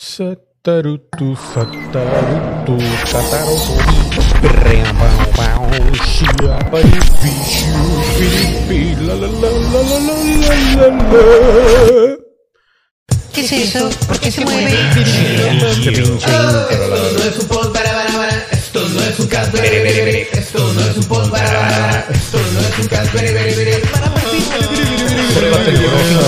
Satarutu, satarutu, ¿Qué es eso? ¿Por qué se mueve? Esto no es un pod para barabara. Esto no es un cast. Esto no es un pod para barabara. Esto no es un cast. Prueba tecnológica.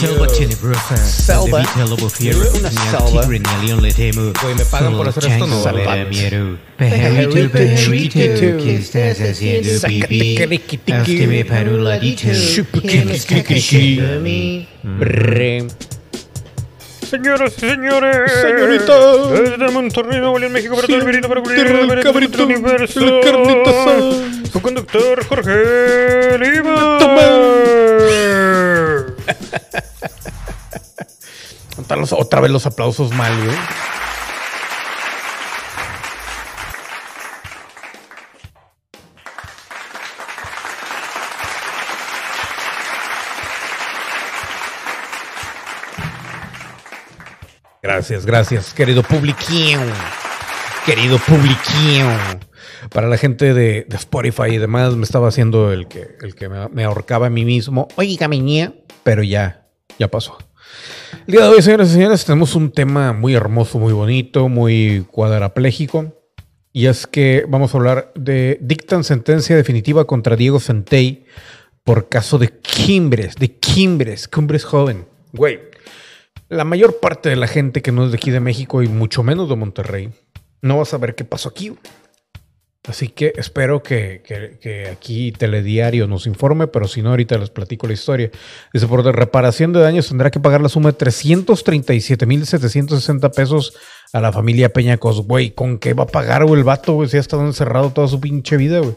selva tenebrosa selva. De vitalobo fiero una tigre en el león le temo. Güey me pagan por hacer esto no vale miedo. pajarito pajarito que estás haciendo pipí? hazte me para un ladito chupa que me Señoras y señores, Señorita. desde Monterrey, Nuevo León, México, para todo el virito, para cubrir el cabrito, universo. la carnita asada. Su conductor, Jorge Lima. Los- Otra vez los aplausos mal, güey. Gracias, gracias, querido publiquín. Querido publiquín. Para la gente de, Spotify y demás, me estaba haciendo el que, el que me, ahorcaba a mí mismo. Oiga, miña, pero ya, ya pasó. El día de hoy, señoras y señores, tenemos un tema muy hermoso, muy bonito, muy cuadrapléjico. Y es que vamos a hablar de dictan sentencia definitiva contra Diego Santey por caso de Quimbres, de Quimbres, Cumbres joven. Güey, la mayor parte de la gente que no es de aquí de México y mucho menos de Monterrey no va a saber qué pasó aquí. Así que espero que, que- aquí Telediario nos informe, pero si no, ahorita les platico la historia. Dice, por reparación de daños tendrá que pagar la suma de 337.760 pesos a la familia Peñacos. Güey, ¿con qué va a pagar güey, el vato? güey? Si ha estado encerrado toda su pinche vida, güey.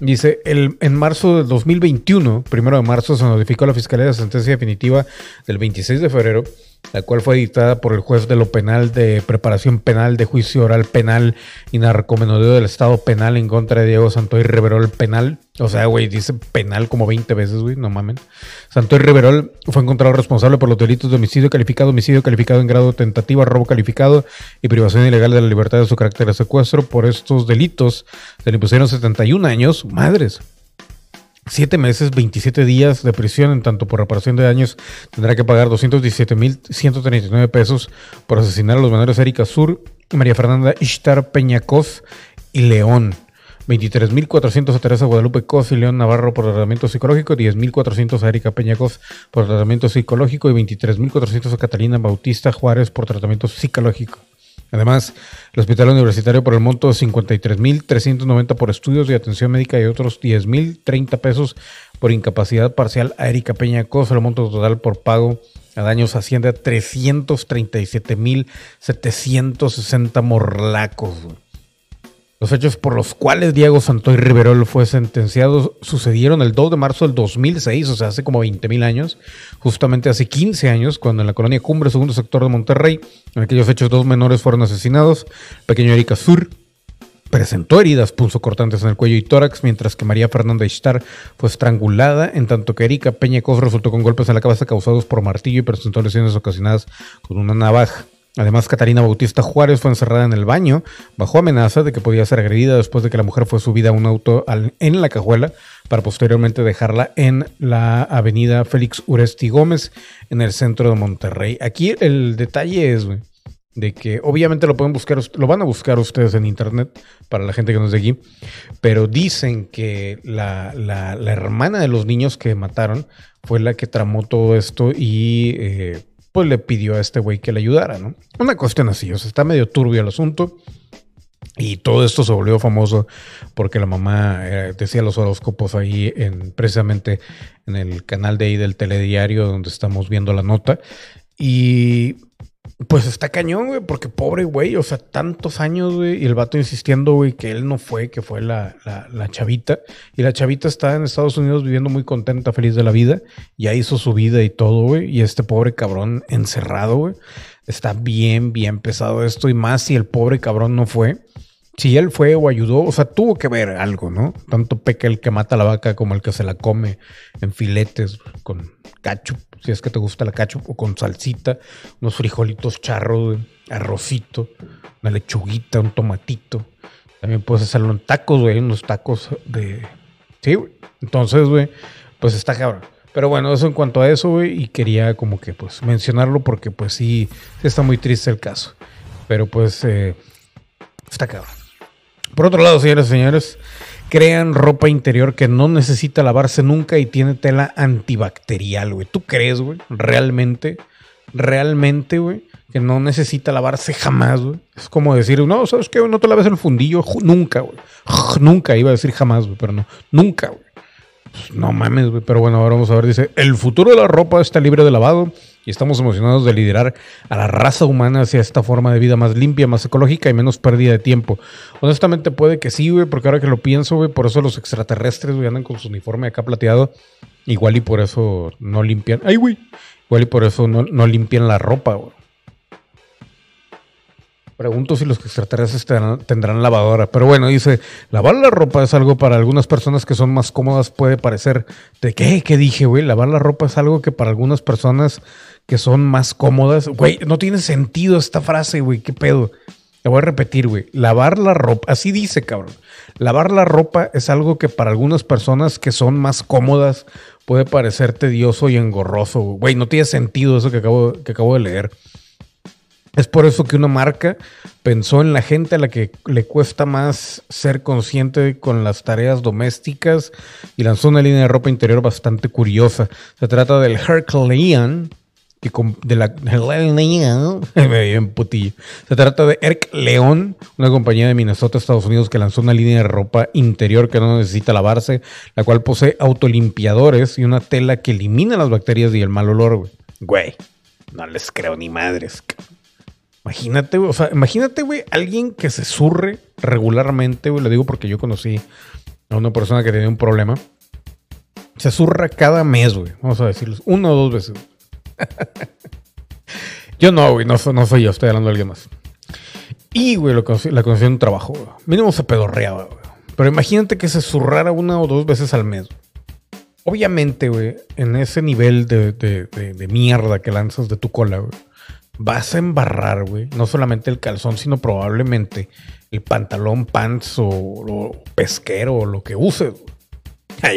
Dice, el, en marzo del 2021, primero de marzo, se notificó a la Fiscalía la sentencia definitiva del 26 de febrero, la cual fue dictada por el juez de lo penal de preparación penal de juicio oral penal y narcomenudeo del Estado penal en contra de Diego Santoy Riverol penal. O sea, güey, dice penal como 20 veces, güey, no mamen. Santoy Riverol fue encontrado responsable por los delitos de homicidio calificado, homicidio calificado en grado de tentativa, robo calificado y privación ilegal de la libertad de su carácter de secuestro. Por estos delitos se le impusieron 71 años, madres. 7 meses, 27 días de prisión, en tanto por reparación de daños tendrá que pagar 217.139 pesos por asesinar a los menores Erika Sur, María Fernanda Ishtar Peñacos y León. 23.400 a Teresa Guadalupe Cos y León Navarro por tratamiento psicológico, 10.400 a Erika Peñacos por tratamiento psicológico y 23.400 a Catalina Bautista Juárez por tratamiento psicológico. Además, el Hospital Universitario por el monto de 53.390 por estudios y atención médica y otros 10.030 pesos por incapacidad parcial a Erika Peña Cosa. El monto total por pago a daños asciende a 337.760 morlacos. Los hechos por los cuales Diego Santoy Riverol fue sentenciado sucedieron el 2 de marzo del 2006, o sea, hace como 20 mil años, justamente hace 15 años, cuando en la colonia Cumbre, segundo sector de Monterrey, en aquellos hechos dos menores fueron asesinados. Pequeño Erika Sur presentó heridas punzocortantes en el cuello y tórax, mientras que María Fernanda Ishtar fue estrangulada, en tanto que Erika Peñacos resultó con golpes en la cabeza causados por martillo y presentó lesiones ocasionadas con una navaja. Además, Catalina Bautista Juárez fue encerrada en el baño bajo amenaza de que podía ser agredida después de que la mujer fue subida a un auto en la cajuela para posteriormente dejarla en la avenida Félix Uresti Gómez en el centro de Monterrey. Aquí el detalle es de que obviamente lo pueden buscar, lo van a buscar ustedes en internet para la gente que no es de aquí, pero dicen que la hermana de los niños que mataron fue la que tramó todo esto y eh, pues le pidió a este güey que le ayudara, ¿no? Una cuestión así, o sea, está medio turbio el asunto. Y todo esto se volvió famoso porque la mamá eh, decía los horóscopos ahí en precisamente en el canal de ahí del telediario donde estamos viendo la nota. Y Pues está cañón, güey, porque pobre güey, o sea, tantos años, güey, y el vato insistiendo, güey, que él no fue, que fue la, la, chavita. Y la chavita está en Estados Unidos viviendo muy contenta, feliz de la vida. Ya hizo su vida y todo, güey. Y este pobre cabrón encerrado, güey. Está bien, bien pesado esto. Y más si el pobre cabrón no fue. Si él fue o ayudó, o sea, tuvo que ver algo, ¿no? Tanto peca el que mata a la vaca como el que se la come en filetes con cacho, si es que te gusta la cacho, o con salsita, unos frijolitos charros, arrocito, una lechuguita, un tomatito. También puedes hacerlo en tacos, güey, unos tacos de... Sí, güey. Entonces, güey, pues está cabrón. Pero bueno, eso en cuanto a eso, güey, y quería como que pues mencionarlo porque pues sí, sí está muy triste el caso. Pero pues eh, está cabrón. Por otro lado, señores y señores, crean ropa interior que no necesita lavarse nunca y tiene tela antibacterial, güey. ¿Tú crees, güey? Realmente, realmente, güey, que no necesita lavarse jamás, güey. Es como decir, no, ¿sabes qué? No te laves el fundillo nunca, güey. Nunca, iba a decir jamás, güey, pero no. Nunca, güey. Pues, no mames, güey. Pero bueno, ahora vamos a ver. Dice: El futuro de la ropa está libre de lavado y estamos emocionados de liderar a la raza humana hacia esta forma de vida más limpia, más ecológica y menos pérdida de tiempo. Honestamente, puede que sí, güey, porque ahora que lo pienso, güey, por eso los extraterrestres, güey, andan con su uniforme acá plateado. Igual y por eso no limpian. ¡Ay, güey! Igual y por eso no, no limpian la ropa, güey. Pregunto si los extraterrestres tendrán, lavadora. Pero bueno, dice, lavar la ropa es algo para algunas personas que son más cómodas, puede parecer. ¿De qué? ¿Qué dije, güey? Lavar la ropa es algo que para algunas personas que son más cómodas. Güey, no tiene sentido esta frase, güey. ¿Qué pedo? La voy a repetir, güey. Lavar la ropa, así dice, cabrón. Lavar la ropa es algo que para algunas personas que son más cómodas puede parecer tedioso y engorroso. Güey, no tiene sentido eso que acabo, que acabo de leer. Es por eso que una marca pensó en la gente a la que le cuesta más ser consciente con las tareas domésticas y lanzó una línea de ropa interior bastante curiosa. Se trata del Herculean, que de la putillo. Se trata de Herc León, una compañía de Minnesota, Estados Unidos, que lanzó una línea de ropa interior que no necesita lavarse, la cual posee autolimpiadores y una tela que elimina las bacterias y el mal olor, güey. Güey, no les creo ni madres. Imagínate, o sea, imagínate, güey, alguien que se surre regularmente, güey, lo digo porque yo conocí a una persona que tenía un problema. Se zurra cada mes, güey, vamos a decirlo, una o dos veces. yo no, güey, no, so- no soy yo, estoy hablando de alguien más. Y, güey, la conocí en un trabajo, güey. Mínimo se pedorreaba, güey. Pero imagínate que se zurrara una o dos veces al mes. Obviamente, güey, en ese nivel de, de- de- de mierda que lanzas de tu cola, güey, vas a embarrar, güey, no solamente el calzón, sino probablemente el pantalón, pants o, o pesquero o lo que uses. güey. Ah,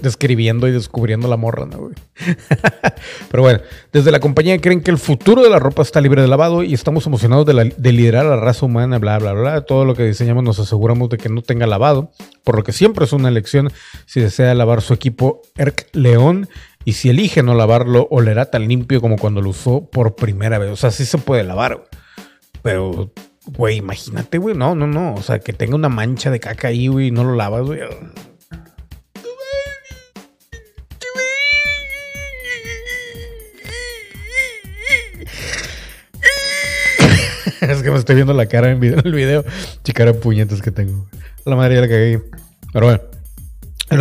describiendo y descubriendo la morra, ¿no, güey? Pero bueno, desde la compañía creen que el futuro de la ropa está libre de lavado y estamos emocionados de, de liderar a la raza humana, bla, bla, bla. Todo lo que diseñamos nos aseguramos de que no tenga lavado, por lo que siempre es una elección si desea lavar su equipo Erc León y si elige no lavarlo, olerá tan limpio como cuando lo usó por primera vez. O sea, sí se puede lavar, güey. Pero, güey, imagínate, güey. No, no, no. O sea, que tenga una mancha de caca ahí, güey, y no lo lavas, güey. es que me estoy viendo la cara en el video. Chicara puñetas que tengo. La madre ya la cagué. Pero bueno.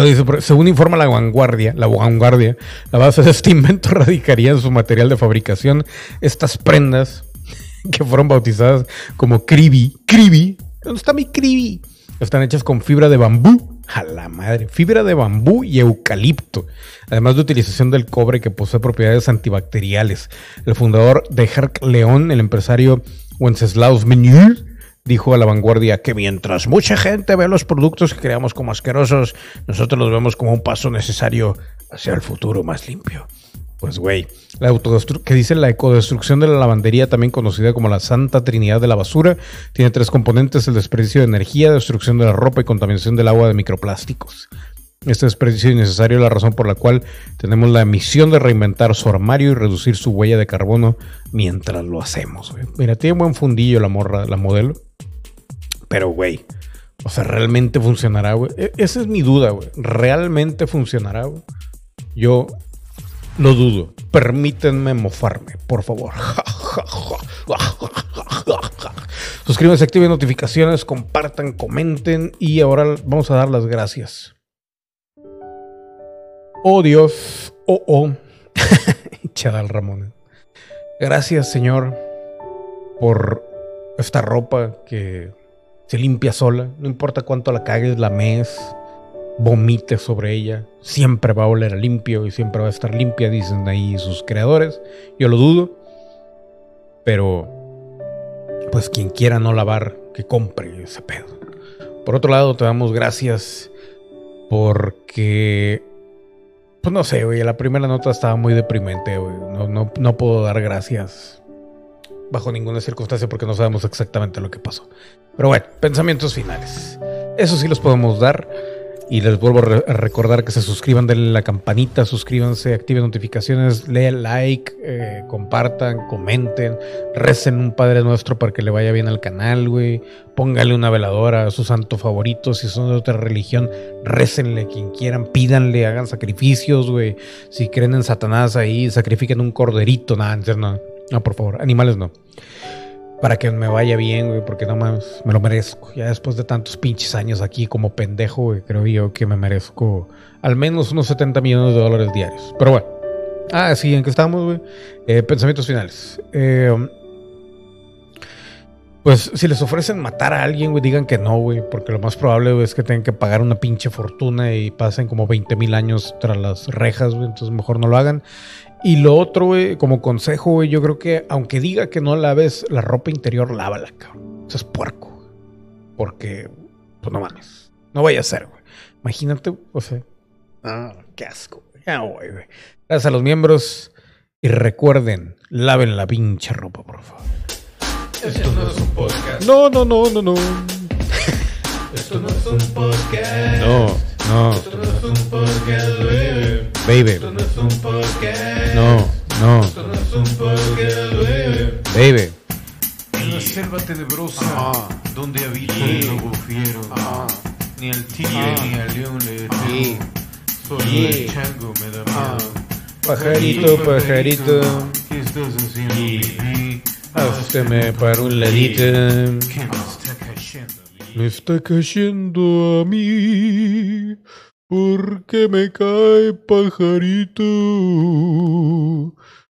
Dice, según informa la vanguardia, la vanguardia, la base de este invento radicaría en su material de fabricación estas prendas que fueron bautizadas como Kribi. Kribi. ¿Dónde está mi Kribi? Están hechas con fibra de bambú. A la madre. Fibra de bambú y eucalipto. Además de utilización del cobre que posee propiedades antibacteriales. El fundador de Herc León, el empresario Wenceslaus Meunier, dijo a la vanguardia que mientras mucha gente ve los productos que creamos como asquerosos, nosotros los vemos como un paso necesario hacia el futuro más limpio. Pues güey, la que dice la ecodestrucción de la lavandería, también conocida como la Santa Trinidad de la basura, tiene tres componentes: el desperdicio de energía, destrucción de la ropa y contaminación del agua de microplásticos. Este desperdicio innecesario es la razón por la cual tenemos la misión de reinventar su armario y reducir su huella de carbono mientras lo hacemos. Mira, tiene buen fundillo la morra, la modelo. Pero, güey, o sea, ¿realmente funcionará, güey? E- esa es mi duda, güey. ¿Realmente funcionará, güey? Yo lo dudo. Permítanme mofarme, por favor. Suscríbanse, activen notificaciones, compartan, comenten y ahora vamos a dar las gracias. Oh Dios, oh oh. Chadal Ramón. Gracias Señor por esta ropa que se limpia sola. No importa cuánto la cagues, la mes, vomite sobre ella. Siempre va a oler a limpio y siempre va a estar limpia, dicen ahí sus creadores. Yo lo dudo. Pero, pues quien quiera no lavar, que compre ese pedo. Por otro lado, te damos gracias porque, pues no sé, güey, la primera nota estaba muy deprimente, güey. No, no, no puedo dar gracias bajo ninguna circunstancia porque no sabemos exactamente lo que pasó. Pero bueno, pensamientos finales. Eso sí los podemos dar. Y les vuelvo a, re- a recordar que se suscriban, denle la campanita, suscríbanse, activen notificaciones, lean like, eh, compartan, comenten, recen un Padre Nuestro para que le vaya bien al canal, güey. Póngale una veladora a su santo favorito. Si son de otra religión, récenle quien quieran, pídanle, hagan sacrificios, güey. Si creen en Satanás ahí, sacrifiquen un corderito, nada, no, por favor, animales no. Para que me vaya bien, güey, porque no más me lo merezco. Ya después de tantos pinches años aquí como pendejo, güey, creo yo que me merezco al menos unos 70 millones de dólares diarios. Pero bueno. Ah, sí, ¿en qué estamos, güey? Eh, pensamientos finales. Eh, pues si les ofrecen matar a alguien, güey, digan que no, güey, porque lo más probable es que tengan que pagar una pinche fortuna y pasen como 20 mil años tras las rejas, güey, entonces mejor no lo hagan. Y lo otro, güey, como consejo, güey, yo creo que aunque diga que no laves la ropa interior, lávala, cabrón. Eso es puerco. güey. Porque, pues no mames. No vaya a ser, güey. Imagínate, o sea. Ah, qué asco, güey. Ya, güey, güey. Gracias a los miembros. Y recuerden, laven la pinche ropa, por favor. Esto no es un podcast. No, no, no, no, no. Esto no es un podcast. No, no. Esto no es un podcast, baby. Baby. Esto no es un podcast. No, no. Esto no es un podcast, baby. Baby. En la selva tenebrosa, donde habita el lobo fiero, ni al tigre ni al león le temo. Solo el chango me da miedo. Pajarito, pajarito. ¿Qué estás haciendo, pipí? Hazme para un ladito. ¿Qué me está cayendo? Me está cayendo a mí. Porque me cae pajarito.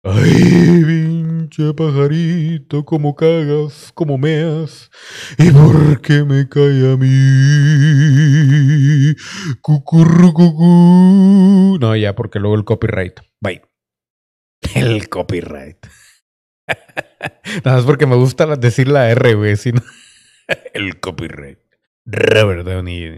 Ay, pinche pajarito, como cagas, como meas. ¿Y por qué me cae a mí? Cucurrucucú. No, ya, porque luego el copyright. Bye. El copyright. Nada más porque me gusta decir la R, güey. Si no- el copyright. Robert Downey.